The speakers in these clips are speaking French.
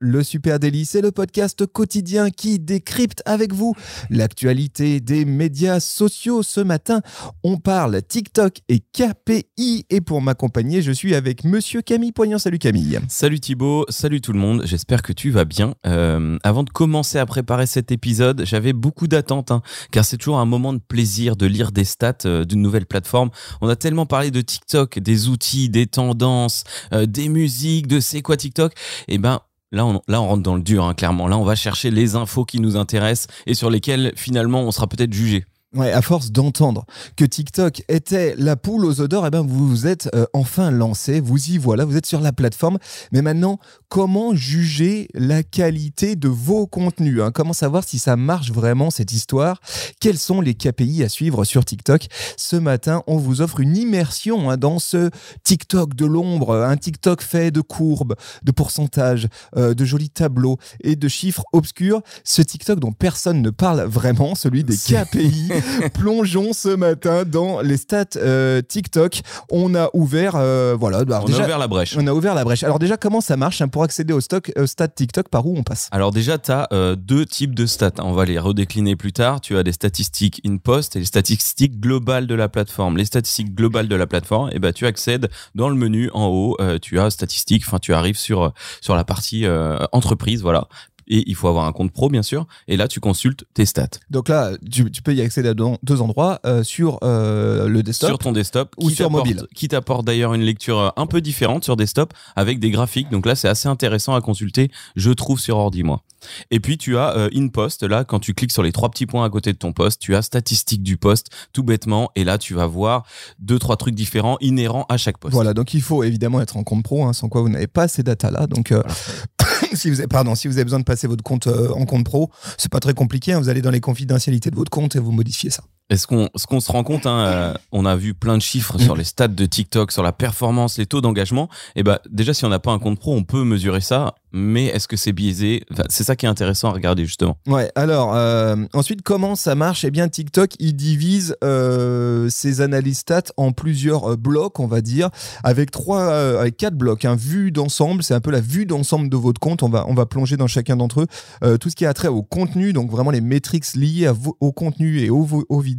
Le Super Délit, c'est le podcast quotidien qui décrypte avec vous l'actualité des médias sociaux. Ce matin, on parle TikTok et KPI. Et pour m'accompagner, je suis avec Monsieur Camille Poignant. Salut Camille. Salut Thibaut, salut tout le monde, j'espère que tu vas bien. Euh, avant de commencer à préparer cet épisode, j'avais beaucoup d'attentes, hein, car c'est toujours un moment de plaisir de lire des stats euh, d'une nouvelle plateforme. On a tellement parlé de TikTok, des outils, des tendances, euh, des musiques, de c'est quoi TikTok. Et ben Là on, là, rentre dans le dur, hein, clairement. Là, on va chercher les infos qui nous intéressent et sur lesquelles, finalement, on sera peut-être jugé. Ouais, à force d'entendre que TikTok était la poule aux odeurs, eh ben vous vous êtes euh, enfin lancé, vous y voilà, vous êtes sur la plateforme. Mais maintenant, comment juger la qualité de vos contenus hein? Comment savoir si ça marche vraiment cette histoire? Quels sont les KPI à suivre sur TikTok? Ce matin, on vous offre une immersion hein, dans ce TikTok de l'ombre, un TikTok fait de courbes, de pourcentages, euh, de jolis tableaux et de chiffres obscurs. Ce TikTok dont personne ne parle vraiment, celui des KPI. Plongeons ce matin dans les stats euh, TikTok. On a ouvert, euh, voilà. on a ouvert la brèche. On a ouvert la brèche. Alors déjà, comment ça marche hein, pour accéder au stock euh, stats TikTok Par où on passe? Alors déjà, tu as deux types de stats. On va les redécliner plus tard. Tu as des statistiques in-post et les statistiques globales de la plateforme. Les statistiques globales de la plateforme, et eh ben, tu accèdes dans le menu en haut. tu as statistiques. Enfin, tu arrives sur sur la partie entreprise. Voilà et il faut avoir un compte pro bien sûr. Et là tu consultes tes stats. Donc là tu, peux y accéder à deux, endroits euh, sur euh, le desktop sur ton desktop ou sur mobile. qui t'apporte d'ailleurs une lecture euh, un peu différente sur desktop avec des graphiques. Donc là c'est assez intéressant à consulter je trouve sur ordi moi. Et puis tu as euh, in post là quand tu cliques sur les trois petits points à côté de ton poste tu as statistiques du poste tout bêtement. Et là tu vas voir deux trois trucs différents inhérents à chaque poste. Voilà. Donc il faut évidemment être en compte pro hein, sans quoi vous n'avez pas ces datas là donc si vous avez, pardon, si vous avez besoin de passer votre compte euh, en compte pro, c'est pas très compliqué. Hein. vous allez dans les confidentialités de votre compte et vous modifiez ça. Est-ce qu'on qu'on se rend compte hein, euh, On a vu plein de chiffres sur les stats de TikTok, sur la performance, les taux d'engagement. Et bah déjà, si on n'a pas un compte pro, on peut mesurer ça. Mais est-ce que c'est biaisé? C'est ça qui est intéressant à regarder justement. Ouais. Alors euh, ensuite, comment ça marche? Eh bien, TikTok il divise euh, ses analyses stats en plusieurs blocs, on va dire, avec trois, avec quatre blocs. Hein. vue d'ensemble, c'est un peu la vue d'ensemble de votre compte. On va on va plonger dans chacun d'entre eux. tout ce qui a trait au contenu, donc vraiment les métriques liées au contenu et aux vidéos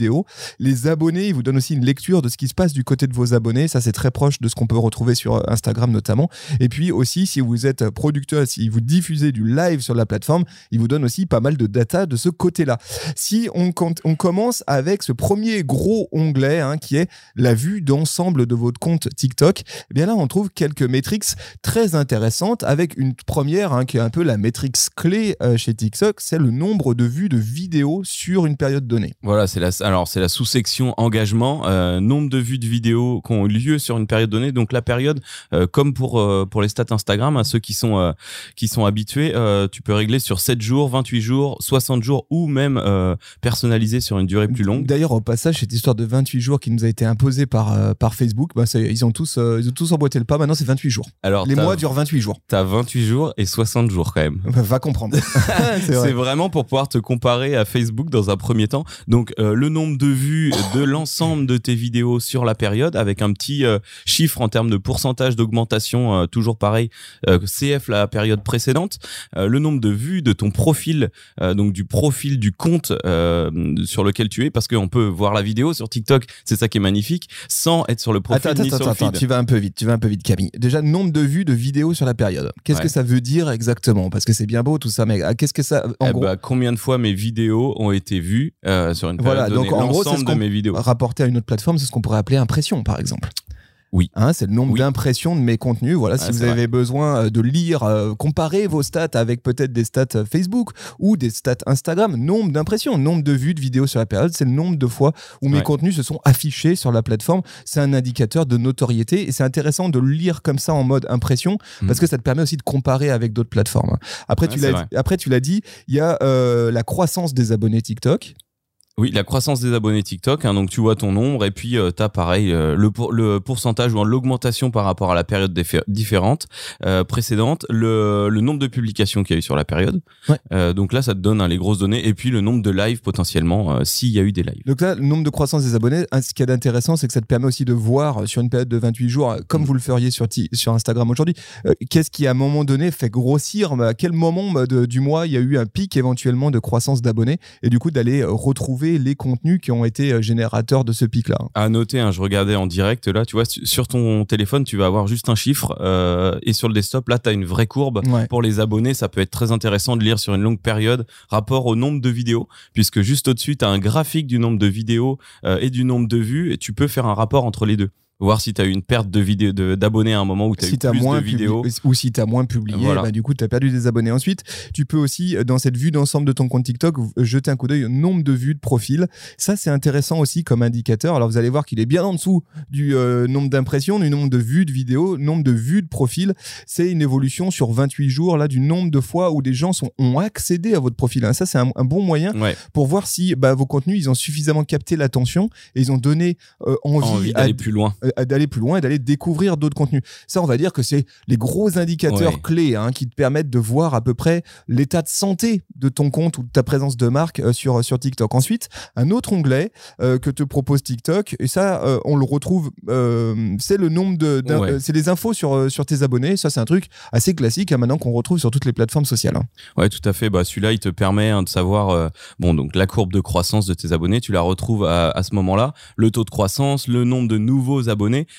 les abonnés, ils vous donnent aussi une lecture de ce qui se passe du côté de vos abonnés. Ça, c'est très proche de ce qu'on peut retrouver sur euh, Instagram notamment. Et puis aussi, si vous êtes producteur, si vous diffusez du live sur la plateforme, ils vous donnent aussi pas mal de data de ce côté-là. Si on, commence avec ce premier gros onglet hein, qui est la vue d'ensemble de votre compte TikTok, eh bien là, on trouve quelques métriques très intéressantes avec une première hein, qui est un peu la métrique clé euh, chez TikTok, c'est le nombre de vues de vidéos sur une période donnée. Voilà, c'est la, alors c'est la sous-section engagement, euh, nombre de vues de vidéos qui ont eu lieu sur une période donnée. Donc la période, euh, comme pour euh, pour les stats Instagram, à ceux qui sont qui sont habitués, tu peux régler sur 7 jours, 28 jours, 60 jours ou même personnaliser sur une durée plus longue. D'ailleurs au passage, cette histoire de 28 jours qui nous a été imposée par par Facebook, bah, ils ont tous ils ont tous emboîté le pas. Maintenant c'est 28 jours. Alors les mois durent 28 jours. T'as 28 jours et 60 jours quand même. Va comprendre. c'est vraiment pour pouvoir te comparer à Facebook dans un premier temps. Donc le nombre de vues de l'ensemble de tes vidéos sur la période avec un petit euh, chiffre en termes de pourcentage d'augmentation, euh, toujours pareil, euh, CF la période précédente, le nombre de vues de ton profil, donc du profil du compte sur lequel tu es, parce qu'on peut voir la vidéo sur TikTok, c'est ça qui est magnifique, sans être sur le profil attends, ni attends, sur attends, tu vas un peu vite, tu vas un peu vite Camille. Déjà, nombre de vues de vidéos sur la période. Qu'est-ce que ça veut dire exactement? Parce que c'est bien beau tout ça, mais qu'est-ce que ça en eh gros bah, Combien de fois mes vidéos ont été vues sur une période voilà, donnée donc en gros, c'est ce de mes vidéos. Rapporté à une autre plateforme, c'est ce qu'on pourrait appeler impression, par exemple. Oui. Hein, c'est le nombre d'impressions de mes contenus. Voilà, si vous avez besoin euh, de lire, euh, comparer vos stats avec peut-être des stats euh, Facebook ou des stats Instagram, nombre d'impressions, nombre de vues de vidéos sur la période, c'est le nombre de fois où mes contenus se sont affichés sur la plateforme. C'est un indicateur de notoriété et c'est intéressant de le lire comme ça en mode impression mm. parce que ça te permet aussi de comparer avec d'autres plateformes. Après, tu l'as, après tu l'as dit, il y a la croissance des abonnés TikTok. Oui, la croissance des abonnés TikTok. Hein, donc tu vois ton nombre et puis euh, tu as pareil euh, le, pour, le pourcentage ou l'augmentation par rapport à la période différente euh, précédente, le, le, nombre de publications qu'il y a eu sur la période. Ouais. Euh, donc là, ça te donne hein, les grosses données et puis le nombre de lives potentiellement s'il y a eu des lives. Donc là, le nombre de croissance des abonnés, hein, ce qui est intéressant, c'est que ça te permet aussi de voir sur une période de 28 jours, comme Mm. vous le feriez sur, Instagram aujourd'hui, qu'est-ce qui à un moment donné fait grossir, à quel moment bah, de- du mois il y a eu un pic éventuellement de croissance d'abonnés et du coup d'aller euh, retrouver les contenus qui ont été euh, générateurs de ce pic-là. À noter, hein, je regardais en direct là, tu vois, su- sur ton téléphone, tu vas avoir juste un chiffre euh, et sur le desktop, là, tu as une vraie courbe. Ouais. Pour les abonnés, ça peut être très intéressant de lire sur une longue période rapport au nombre de vidéos, puisque juste au-dessus, tu as un graphique du nombre de vidéos euh, et du nombre de vues, et tu peux faire un rapport entre les deux. Voir si tu as eu une perte de vidéos de- d'abonnés à un moment où tu as si eu as plus moins de vidéos. ou si tu as moins publié, Voilà. bah, du coup, tu as perdu des abonnés. Ensuite, tu peux aussi, euh, dans cette vue d'ensemble de ton compte TikTok, v- jeter un coup d'œil au nombre de vues de profil. Ça, c'est intéressant aussi comme indicateur. Alors, vous allez voir qu'il est bien en dessous du euh, nombre d'impressions, du nombre de vues de vidéos, nombre de vues de profil. C'est une évolution sur 28 jours là du nombre de fois où des gens sont, ont accédé à votre profil. hein. Ça, c'est un, un bon moyen Ouais, pour voir si bah, vos contenus, ils ont suffisamment capté l'attention et ils ont donné euh, envie, envie d'aller plus loin. Euh, d'aller plus loin et d'aller découvrir d'autres contenus. Ça, on va dire que c'est les gros indicateurs Ouais. clés hein, qui te permettent de voir à peu près l'état de santé de ton compte ou de ta présence de marque euh, sur, sur TikTok. Ensuite, un autre onglet euh, que te propose TikTok, et ça, euh, on le retrouve, c'est le nombre de... Ouais. c'est les infos sur, sur tes abonnés. Ça, c'est un truc assez classique hein, maintenant qu'on retrouve sur toutes les plateformes sociales. hein. Ouais, tout à fait. Bah, celui-là, il te permet hein, de savoir, bon, donc la courbe de croissance de tes abonnés, tu la retrouves à, à ce moment-là, le taux de croissance, le nombre de nouveaux abonnés,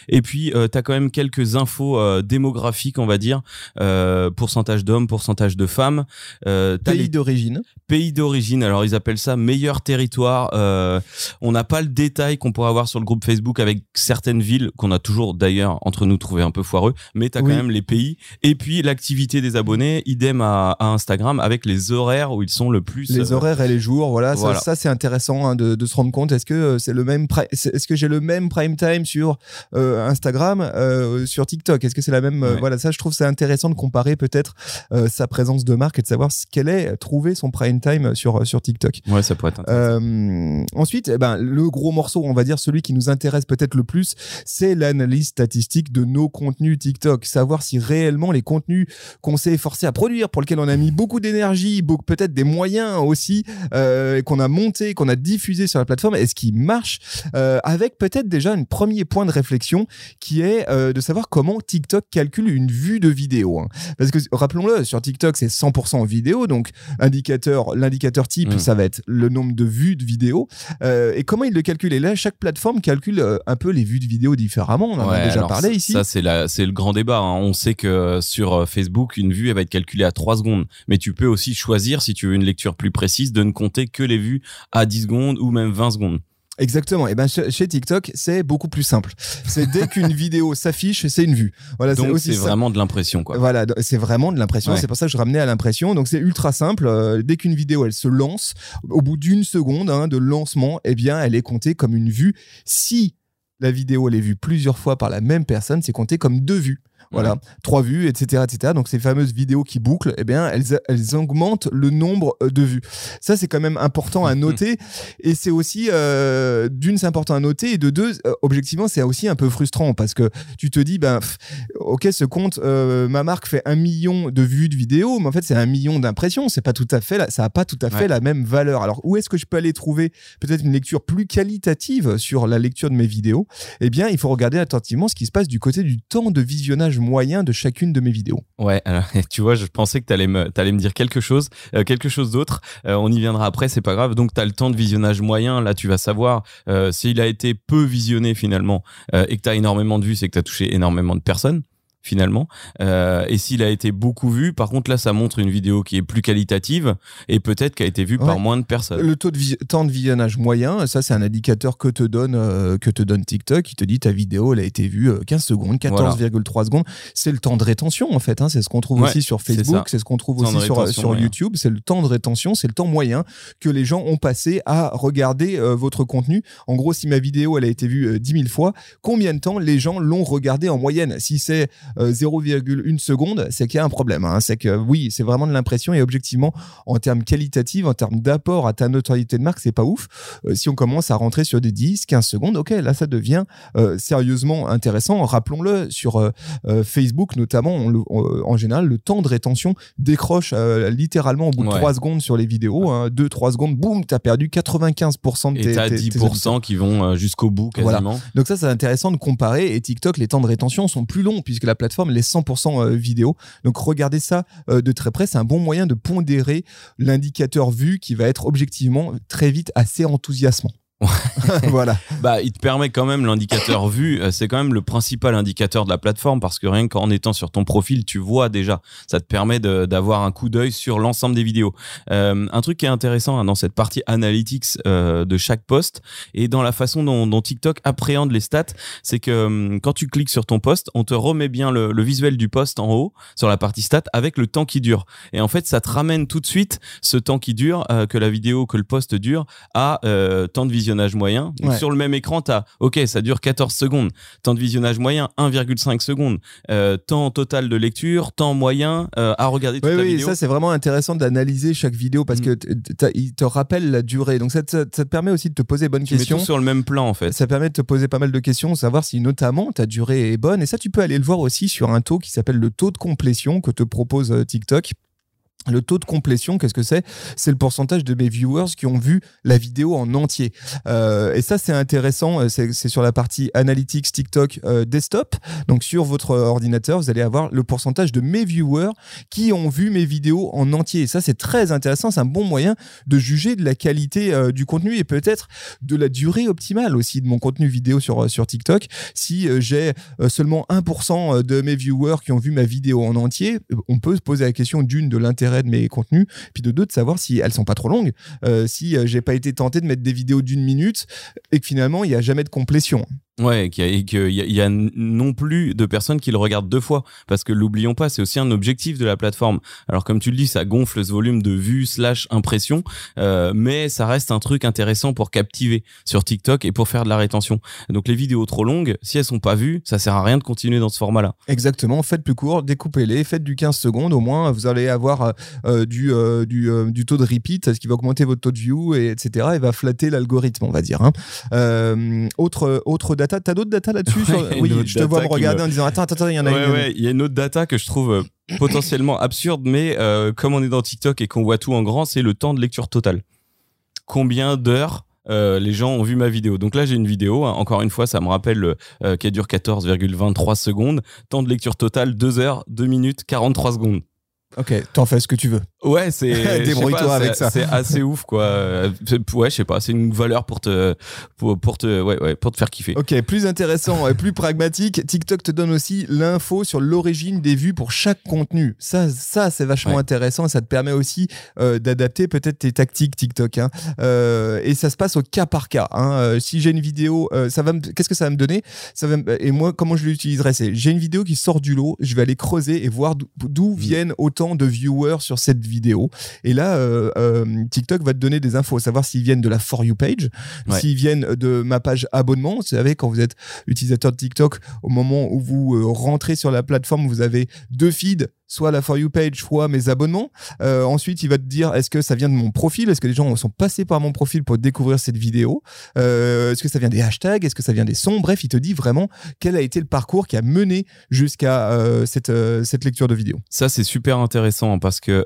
et puis euh, tu as quand même quelques infos euh, démographiques, on va dire, euh, pourcentage d'hommes, pourcentage de femmes, euh, t'as Pays les d'origine. pays d'origine. Alors ils appellent ça meilleur territoire. Euh, on n'a pas le détail qu'on pourrait avoir sur le groupe Facebook avec certaines villes qu'on a toujours d'ailleurs entre nous trouvé un peu foireux, mais tu as Oui. quand même les pays et puis l'activité des abonnés, idem à, à Instagram avec les horaires où ils sont le plus les horaires et les jours voilà, ça- voilà. ça, c'est intéressant hein, de, de se rendre compte est-ce que c'est le même est-ce que j'ai le même prime time sur Instagram euh, sur TikTok est-ce que c'est la même euh, Ouais. voilà ça je trouve ça intéressant de comparer peut-être euh, sa présence de marque et de savoir ce qu'elle est trouver son prime time sur sur TikTok Ouais, ça pourrait être intéressant. euh, ensuite, eh ben, le gros morceau, on va dire celui qui nous intéresse peut-être le plus, c'est l'analyse statistique de nos contenus TikTok. Savoir si réellement les contenus qu'on s'est forcé à produire, pour lesquels on a mis beaucoup d'énergie, peut-être des moyens aussi, euh, qu'on a monté, qu'on a diffusé sur la plateforme, est-ce qu'ils marchent euh, Avec peut-être déjà un premier point de réflexion qui est euh, de savoir comment TikTok calcule une vue de vidéo. hein. Parce que rappelons-le, sur TikTok, c'est 100% en vidéo, donc indicateur, l'indicateur type, Mm. ça va être le nombre de vues de vidéos. Euh, et comment il le calcule? Et là, chaque plateforme calcule euh, un peu les vues de vidéos différemment. On en a déjà parlé ici. Ça, c'est le grand débat. hein. On sait que sur Facebook, une vue, elle va être calculée à 3 secondes. Mais tu peux aussi choisir, si tu veux une lecture plus précise, de ne compter que les vues à 10 secondes ou même 20 secondes. Exactement. Et ben chez, TikTok, c'est beaucoup plus simple. C'est dès qu'une vidéo s'affiche, c'est une vue. Voilà, c'est Donc, vraiment de l'impression, quoi. Voilà, c'est vraiment de l'impression. Ouais. C'est pour ça que je ramenais à l'impression. Donc c'est ultra simple. Euh, dès qu'une vidéo elle se lance, au bout d'une seconde hein, de lancement, eh bien elle est comptée comme une vue. Si la vidéo elle est vue plusieurs fois par la même personne, c'est compté comme deux vues. Voilà, trois vues, etc., etc. Donc ces fameuses vidéos qui bouclent, eh bien elles, elles augmentent le nombre euh, de vues. Ça c'est quand même important à noter. Et c'est aussi euh, d'une c'est important à noter et de deux euh, objectivement c'est aussi un peu frustrant parce que tu te dis ben pff, ok ce compte euh, ma marque fait un million de vues de vidéos mais en fait c'est un million d'impressions c'est pas tout à fait la- ça a pas tout à fait Ouais. la même valeur alors où est-ce que je peux aller trouver peut-être une lecture plus qualitative sur la lecture de mes vidéos? Eh bien il faut regarder attentivement ce qui se passe du côté du temps de visionnage moyen de chacune de mes vidéos Ouais, tu vois, je pensais que tu allais, me, dire quelque chose, euh, quelque chose d'autre. Euh, on y viendra après, c'est pas grave. Donc, tu as le temps de visionnage moyen. Là, tu vas savoir euh, s'il a été peu visionné finalement et que tu énormément de vues, c'est que tu as touché énormément de personnes finalement. Euh, et s'il a été beaucoup vu, par contre, là, ça montre une vidéo qui est plus qualitative et peut-être qui a été vue par moins de personnes. Le taux de temps de visionnage moyen, ça c'est un indicateur que te donne euh, que te donne TikTok. qui te dit ta vidéo elle a été vue euh, 15 secondes, 14,3 secondes. C'est le temps de rétention en fait. hein. C'est ce qu'on trouve Ouais, aussi sur. Facebook, c'est ce qu'on trouve Temps aussi sur, sur moyen. YouTube. C'est le temps de rétention, c'est le temps moyen que les gens ont passé à regarder euh, votre contenu. En gros, si ma vidéo elle a été vue euh, 10 000 fois, combien de temps les gens l'ont regardé en moyenne? Si c'est euh, 0,1 seconde, c'est qu'il y a un problème. hein. C'est que oui, c'est vraiment de l'impression et objectivement, en termes qualitatifs, en termes d'apport à ta notoriété de marque, c'est pas ouf. Euh, si on commence à rentrer sur des 10, 15 secondes, ok, là ça devient euh, sérieusement intéressant. Rappelons-le, sur euh, euh, Facebook notamment, on le- on- en général, le temps de rétention décroche euh, littéralement au bout de Ouais. 3 secondes sur les vidéos. 2-3 secondes, boum, t'as perdu 95% de tes, Et t'as tes- tes 10% qui vont euh, jusqu'au bout Voilà. quasiment. donc ça, c'est intéressant de comparer. Et TikTok, les temps de rétention sont plus longs puisque la plateforme est 100% euh, vidéo. Donc regardez ça euh, de très près. C'est un bon moyen de pondérer l'indicateur vu qui va être objectivement très vite assez enthousiasmant. voilà. Bah, il te permet quand même l'indicateur vu, euh, c'est quand même le principal indicateur de la plateforme parce que rien qu'en étant sur ton profil, tu vois déjà. Ça te permet d'avoir un coup d'œil sur l'ensemble des vidéos. Euh, un truc qui est intéressant hein, dans cette partie analytics euh, de chaque post et dans la façon dont, dont TikTok appréhende les stats, c'est que hum, quand tu cliques sur ton post, on te remet bien le, le visuel du post en haut sur la partie stats avec le temps qui dure. Et en fait, ça te ramène tout de suite ce temps qui dure, euh, que la vidéo, que le post dure, à temps de visionnage moyen. Donc, Ouais. Sur le même écran, tu as, OK, ça dure 14 secondes. Temps de visionnage moyen, 1,5 secondes. Euh, temps total de lecture, temps moyen euh, à regarder toute Oui, la oui, vidéo. ça c'est vraiment intéressant d'analyser chaque vidéo parce Mm. que il te rappelle la durée. Donc ça te, ça te permet aussi de te poser bonnes tu mets questions. tout sur le même plan, en fait. Ça permet de te poser pas mal de questions, savoir si notamment ta durée est bonne. Et ça, tu peux aller le voir aussi sur un taux qui s'appelle le taux de complétion que te propose euh, TikTok. Le taux de complétion, qu'est-ce que c'est? C'est le pourcentage de mes viewers qui ont vu la vidéo en entier. Euh, et ça, c'est intéressant. euh, C'est sur la partie Analytics TikTok euh, desktop. Donc, sur votre ordinateur, vous allez avoir le pourcentage de mes viewers qui ont vu mes vidéos en entier. Et ça, c'est très intéressant. C'est un bon moyen de juger de la qualité du contenu et peut-être de la durée optimale aussi de mon contenu vidéo sur, sur TikTok. Si j'ai seulement 1% de mes viewers qui ont vu ma vidéo en entier, on peut se poser la question d'une de l'intérêt de mes contenus, puis de deux de savoir si elles sont pas trop longues, euh, si euh, j'ai pas été tenté de mettre des vidéos d'une minute et que finalement il y a jamais de complétion. Ouais, et qu'il y, a- non plus de personnes qui le regardent deux fois. Parce que l'oublions pas, c'est aussi un objectif de la plateforme. Alors comme tu le dis, ça gonfle ce volume de vues slash impressions, euh, mais ça reste un truc intéressant pour captiver sur TikTok et pour faire de la rétention. Donc les vidéos trop longues, si elles sont pas vues, ça sert à rien de continuer dans ce format-là. Exactement, faites plus court, découpez-les, faites du 15 secondes, au moins vous allez avoir euh, euh, du, euh, du, taux de repeat, ce qui va augmenter votre taux de view, et, etc. et va flatter l'algorithme, on va dire. hein. Autre, autre t'as d'autres data là-dessus Ouais, Oui, je te vois me data regarder me- en disant Attends, attends, attends, il y en a Ouais, une. ouais, il y a une autre data que je trouve euh, potentiellement absurde, mais euh, comme on est dans TikTok et qu'on voit tout en grand, c'est le temps de lecture total. Combien d'heures euh, les gens ont vu ma vidéo? Donc là, j'ai une vidéo. hein, encore une fois, ça me rappelle euh, qu'elle dure 14,23 secondes. Temps de lecture total 2 heures, 2 minutes, 43 secondes. Ok, t'en fais ce que tu veux. Ouais, c'est. Débrouille-toi avec c'est- ça. C'est assez ouf, quoi. Ouais, je sais pas. C'est une valeur pour te, pour, pour te, ouais, ouais, pour te faire kiffer. Ok, plus intéressant et plus pragmatique, TikTok te donne aussi l'info sur l'origine des vues pour chaque contenu. Ça, ça c'est vachement Ouais. intéressant ça te permet aussi euh, d'adapter peut-être tes tactiques TikTok. hein. Euh, et ça se passe au cas par cas. hein. Euh, si j'ai une vidéo, ça va qu'est-ce que ça va me donner? Ça va me- Et moi, comment je l'utiliserai? C'est j'ai une vidéo qui sort du lot, je vais aller creuser et voir d'où- d'où Mm. viennent autant de viewers sur cette vidéo. Et là, euh, euh, TikTok va te donner des infos, savoir s'ils viennent de la For You page, Ouais. s'ils viennent de ma page abonnement. Vous savez, quand vous êtes utilisateur de TikTok, au moment où vous euh, rentrez sur la plateforme, vous avez deux feeds, soit la For You page, soit mes abonnements. Euh, ensuite, il va te dire est-ce que ça vient de mon profil? Est-ce que les gens sont passés par mon profil pour découvrir cette vidéo? Euh, Est-ce que ça vient des hashtags? Est-ce que ça vient des sons? Bref, il te dit vraiment quel a été le parcours qui a mené jusqu'à euh, cette, cette lecture de vidéo. Ça, c'est super intéressant parce que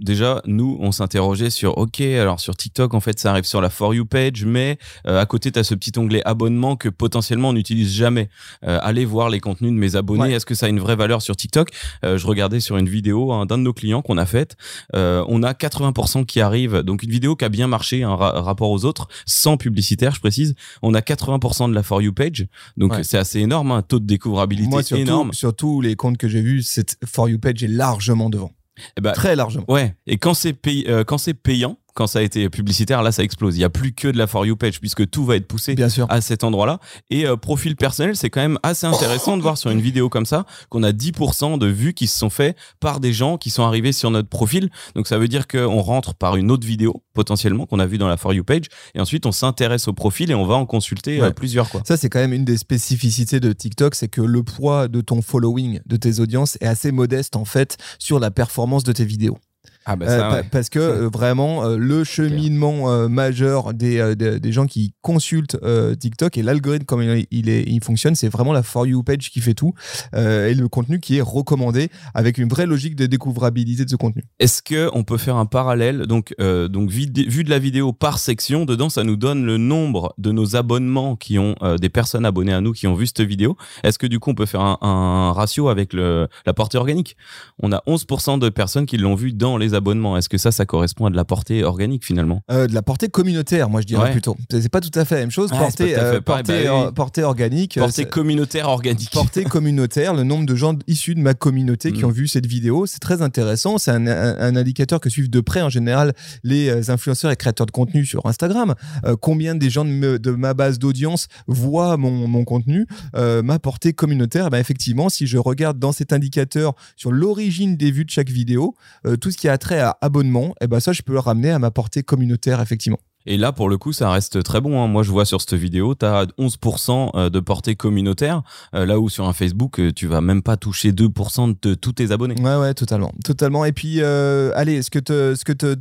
déjà, nous, on s'interrogeait sur, OK, alors sur TikTok, en fait, ça arrive sur la For You page, mais à côté, tu as ce petit onglet abonnement que potentiellement on n'utilise jamais. Allez voir les contenus de mes abonnés. Ouais. Est-ce que ça a une vraie valeur sur TikTok? Je regardais sur une vidéo hein, d'un de nos clients qu'on a faite. Euh, on a 80% qui arrivent. Donc, une vidéo qui a bien marché, un ra- rapport aux autres, sans publicitaire, je précise. On a 80% de la For You page. Donc, Ouais. c'est assez énorme, un taux de découvrabilité Moi, surtout, énorme. sur tous les comptes que j'ai vus, cette For You page est largement devant. Eh ben, Très largement. Ouais, et quand c'est pay- euh, quand c'est payant, quand ça a été publicitaire, là, ça explose. Il y a plus que de la For You page puisque tout va être poussé Bien sûr. à cet endroit-là. Et euh, profil personnel, c'est quand même assez intéressant de voir sur une vidéo comme ça qu'on a 10% de vues qui se sont faits par des gens qui sont arrivés sur notre profil. Donc ça veut dire qu'on rentre par une autre vidéo potentiellement qu'on a vu dans la For You page et ensuite on s'intéresse au profil et on va en consulter euh, Ouais. plusieurs quoi. Ça, c'est quand même une des spécificités de TikTok, c'est que le poids de ton following, de tes audiences, est assez modeste en fait sur la performance de tes vidéos. Ah bah Euh, ça, ouais. Parce que euh, vraiment, euh, le cheminement majeur des, des, des gens qui consultent TikTok et l'algorithme, comme il, il est, il fonctionne, c'est vraiment la For You page qui fait tout et le contenu qui est recommandé avec une vraie logique de découvrabilité de ce contenu. Est-ce que on peut faire un parallèle? Donc donc vu de la vidéo par section dedans ça nous donne le nombre de nos abonnements qui ont des personnes abonnées à nous qui ont vu cette vidéo est-ce que du coup on peut faire un, un ratio avec le la portée organique? On a 11% de personnes qui l'ont vu dans les abonnements est-ce que ça ça correspond à de la portée organique finalement? Euh, de la portée communautaire, moi je dirais Ouais. plutôt. C'est pas tout à fait la même chose. Portée, euh, pareil, bah oui. euh, portée organique. portée communautaire organique portée communautaire, le nombre de gens issus de ma communauté qui Mm. ont vu cette vidéo, c'est très intéressant. C'est un, un- un indicateur que suivent de près en général les influenceurs et créateurs de contenu sur Instagram. Euh, combien des gens de, me- de ma base d'audience voient mon, mon contenu, ma portée communautaire. Ben effectivement, si je regarde dans cet indicateur sur l'origine des vues de chaque vidéo, tout ce qui a à abonnement, eh ben ça, je peux le ramener à ma portée communautaire, effectivement. Et là, pour le coup, ça reste très bon. hein. Moi, je vois sur cette vidéo, tu as 11% euh, de portée communautaire, euh, là où sur un Facebook, euh, tu vas même pas toucher 2% de tous tes abonnés. Ouais, ouais, totalement, totalement. Et puis, euh, allez, ce que te, ce que te,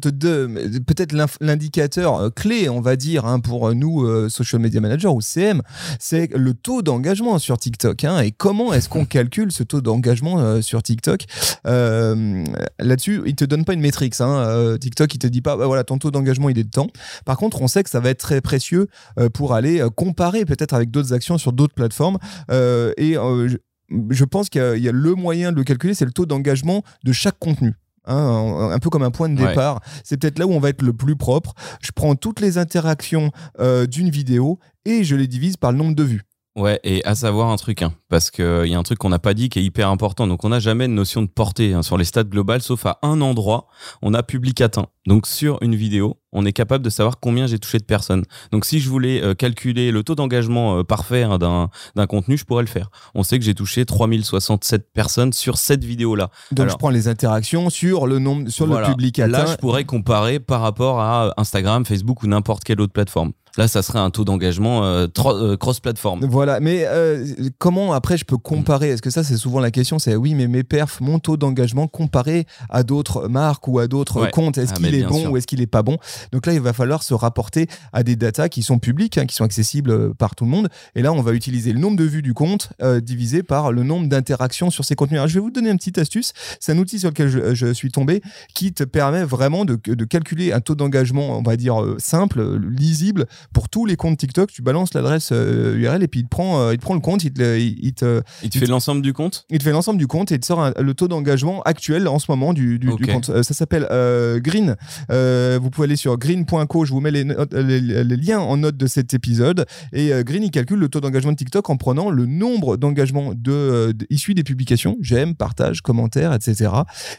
peut-être l'indicateur clé, on va dire, hein, pour nous, euh, social media manager ou CM, c'est le taux d'engagement sur TikTok. hein. et comment est-ce qu'on calcule ce taux d'engagement euh, sur TikTok? Là-dessus, il te donne pas une métrique. TikTok, il te dit pas, bah, voilà, ton taux d'engagement, il est de temps. Par contre, on sait que ça va être très précieux euh, pour aller euh, comparer peut-être avec d'autres actions sur d'autres plateformes. Euh, et je- pense qu'il y, a- il y a le moyen de le calculer, c'est le taux d'engagement de chaque contenu. Hein, un peu comme un point de Ouais. départ. C'est peut-être là où on va être le plus propre. Je prends toutes les interactions euh, d'une vidéo et je les divise par le nombre de vues. Ouais, et à savoir un truc, hein, parce qu'il y a un truc qu'on n'a pas dit qui est hyper important. Donc, on n'a jamais de notion de portée hein, sur les stats globales, sauf à un endroit, on a public atteint. Donc, sur une vidéo, on est capable de savoir combien j'ai touché de personnes. Donc, si je voulais euh, calculer le taux d'engagement euh, parfait hein, d'un d'un contenu, je pourrais le faire. On sait que j'ai touché 3067 personnes sur cette vidéo-là. Donc Alors- je prends les interactions sur le nombre, sur Voilà. le public Là, atteint. je pourrais comparer par rapport à Instagram, Facebook ou n'importe quelle autre plateforme. Là, ça serait un taux d'engagement euh, euh, cross-plateforme. Voilà, mais euh, comment après je peux comparer? Est-ce que ça c'est souvent la question C'est oui, mais mes perfs, mon taux d'engagement comparé à d'autres marques ou à d'autres Ouais. comptes, est-ce Ah, qu'il mais est bon sûr. ou est-ce qu'il est pas bon? Donc là, il va falloir se rapporter à des datas qui sont publiques, hein, qui sont accessibles par tout le monde. Et là, on va utiliser le nombre de vues du compte divisé par le nombre d'interactions sur ces contenus. Alors, je vais vous donner une petite astuce. C'est un outil sur lequel je, je suis tombé qui te permet vraiment de, de calculer un taux d'engagement, on va dire simple, lisible pour tous les comptes TikTok. Tu balances l'adresse euh, URL et puis il te prend, euh, il te prend le compte, il te, il, il te, Il te fait l'ensemble du compte? il te fait l'ensemble du compte et il te sort un- le taux d'engagement actuel en ce moment du, du, du Ok. compte. Euh, ça s'appelle euh, Green. Euh, vous pouvez aller sur green.co. Je vous mets les, notes- les- les liens en note de cet épisode. Et euh, Green, il calcule le taux d'engagement de TikTok en prenant le nombre d'engagements de, euh, de- issus des publications, j'aime, partage, commentaires, etc.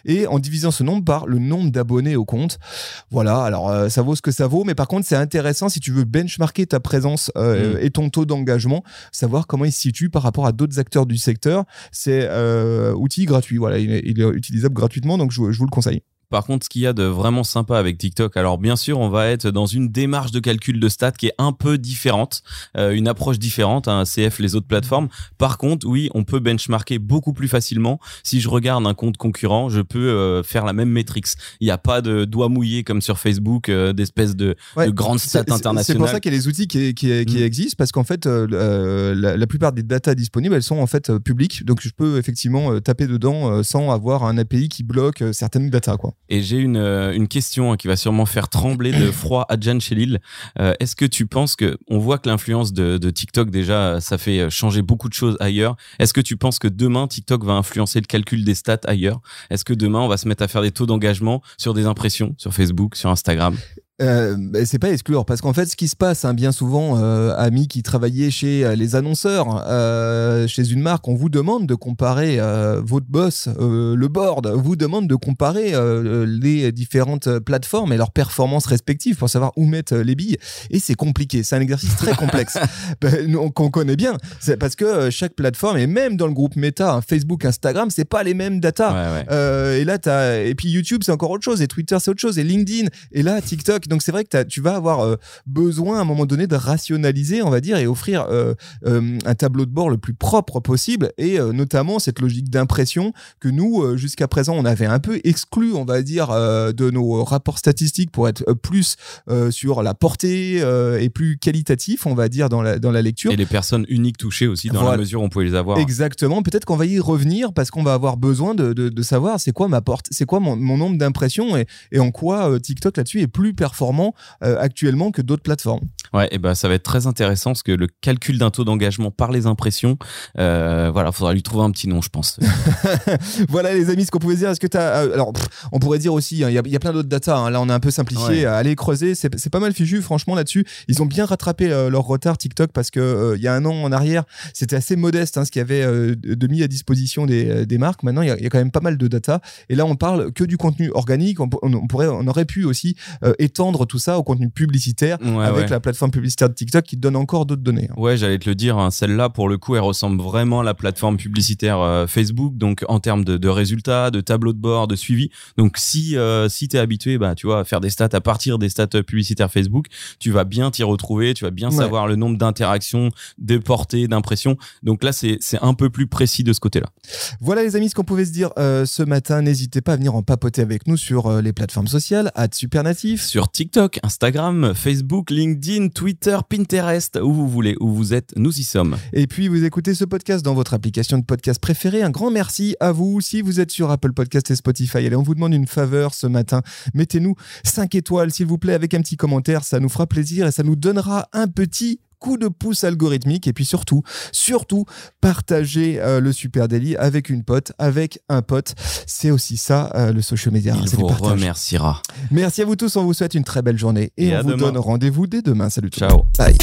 Et en divisant ce nombre par le nombre d'abonnés au compte. Voilà, alors euh, ça vaut ce que ça vaut. Mais par contre, c'est intéressant si tu veux benchmarker ta présence euh, Mm. et ton taux d'engagement, savoir comment il se situe par rapport à d'autres acteurs du secteur. C'est euh, outil gratuit. Voilà, il est, il est utilisable gratuitement, donc je vous le conseille. Par contre, ce qu'il y a de vraiment sympa avec TikTok, alors bien sûr, on va être dans une démarche de calcul de stats qui est un peu différente, euh, une approche différente, un CF les autres plateformes. Par contre, oui, on peut benchmarker beaucoup plus facilement. Si je regarde un compte concurrent, je peux euh, faire la même métrique. Il n'y a pas de doigt mouillé comme sur Facebook, euh, d'espèces de, Ouais, de grandes stats c'est- C'est pour internationales. ça qu'il y a les outils qui, qui, qui Mm. existent, parce qu'en fait, la, la plupart des datas disponibles, elles sont en fait publiques. Donc je peux effectivement taper dedans sans avoir un API qui bloque certaines datas. Quoi. Et j'ai une, euh, une question hein, qui va sûrement faire trembler de froid Adjan Chelil. Euh, Est-ce que tu penses que on voit que l'influence de, de TikTok déjà ça fait euh, changer beaucoup de choses ailleurs. Est-ce que tu penses que demain TikTok va influencer le calcul des stats ailleurs? Est-ce que demain on va se mettre à faire des taux d'engagement sur des impressions sur Facebook, sur Instagram? Euh, c'est pas exclure parce qu'en fait, ce qui se passe, hein, bien souvent, euh, amis qui travaillaient chez euh, les annonceurs, euh, chez une marque, on vous demande de comparer euh, votre boss, le board, vous demande de comparer les différentes plateformes et leurs performances respectives pour savoir où mettre les billes. Et c'est compliqué, c'est un exercice très complexe Ben, qu'on connaît bien. C'est parce que chaque plateforme, et même dans le groupe Meta, hein, Facebook, Instagram, c'est pas les mêmes data. Ouais, ouais. Et là, t'as et puis YouTube, c'est encore autre chose, et Twitter, c'est autre chose, et LinkedIn, et là, TikTok. Donc c'est vrai que tu vas avoir euh, besoin à un moment donné de rationaliser, on va dire, et offrir euh, euh, un tableau de bord le plus propre possible, et notamment cette logique d'impression que nous, jusqu'à présent, on avait un peu exclu, on va dire, de nos rapports statistiques pour être plus sur la portée et plus qualitatif, on va dire, dans la, dans la lecture. Et les personnes uniques touchées aussi, dans Voilà. la mesure où on pouvait les avoir. Exactement. Peut-être qu'on va y revenir parce qu'on va avoir besoin de, de, de savoir c'est quoi ma porte, c'est quoi mon, mon nombre d'impressions et, et en quoi TikTok là-dessus est plus performant euh, actuellement que d'autres plateformes. Ouais, et ben ça va être très intéressant parce que le calcul d'un taux d'engagement par les impressions, euh, voilà, faudra lui trouver un petit nom, je pense. voilà les amis, ce qu'on pouvait dire. Est-ce que tu as alors pff, on pourrait dire aussi, hein, il y, a, il y a plein d'autres data. hein. là, on a un peu simplifié. Ouais. Allez creuser, c'est pas mal fichu. Franchement là-dessus, ils ont bien rattrapé euh, leur retard TikTok parce que euh, il y a un an en arrière, c'était assez modeste hein, ce qu'il y avait euh, de mis à disposition des, euh, des marques. Maintenant, il y, a, il y a quand même pas mal de data. Et là, on parle que du contenu organique. On, on- on pourrait, on aurait pu aussi euh, étendre tout ça au contenu publicitaire Ouais, avec ouais. la plateforme publicitaire de TikTok qui donne encore d'autres données. hein. Ouais, j'allais te le dire, hein, celle-là, pour le coup, elle ressemble vraiment à la plateforme publicitaire euh, Facebook, donc en termes de, de résultats, de tableau de bord, de suivi. Donc si euh, si t'es habitué, bah tu vois, à faire des stats à partir des stats publicitaires Facebook, tu vas bien t'y retrouver, tu vas bien Ouais. savoir le nombre d'interactions, de portées, d'impressions. Donc là, c'est c'est un peu plus précis de ce côté-là. Voilà les amis ce qu'on pouvait se dire euh, ce matin. N'hésitez pas à venir en papoter avec nous sur les plateformes sociales, à Supernatif. Sur TikTok, Instagram, Facebook, LinkedIn, Twitter, Pinterest, où vous voulez, où vous êtes, nous y sommes. Et puis vous écoutez ce podcast dans votre application de podcast préférée. Un grand merci à vous. Si vous êtes sur Apple Podcast et Spotify, allez, on vous demande une faveur ce matin. Mettez-nous 5 étoiles s'il vous plaît avec un petit commentaire. Ça nous fera plaisir et ça nous donnera un petit coup de pouce algorithmique et puis surtout, surtout, partagez euh, le Super Daily avec une pote, avec un pote. C'est aussi ça, euh, le social media. Il du vous remerciera. Merci à vous tous, on vous souhaite une très belle journée et, Et on vous demain. donne rendez-vous dès demain. Salut tout le Ciao. Bye.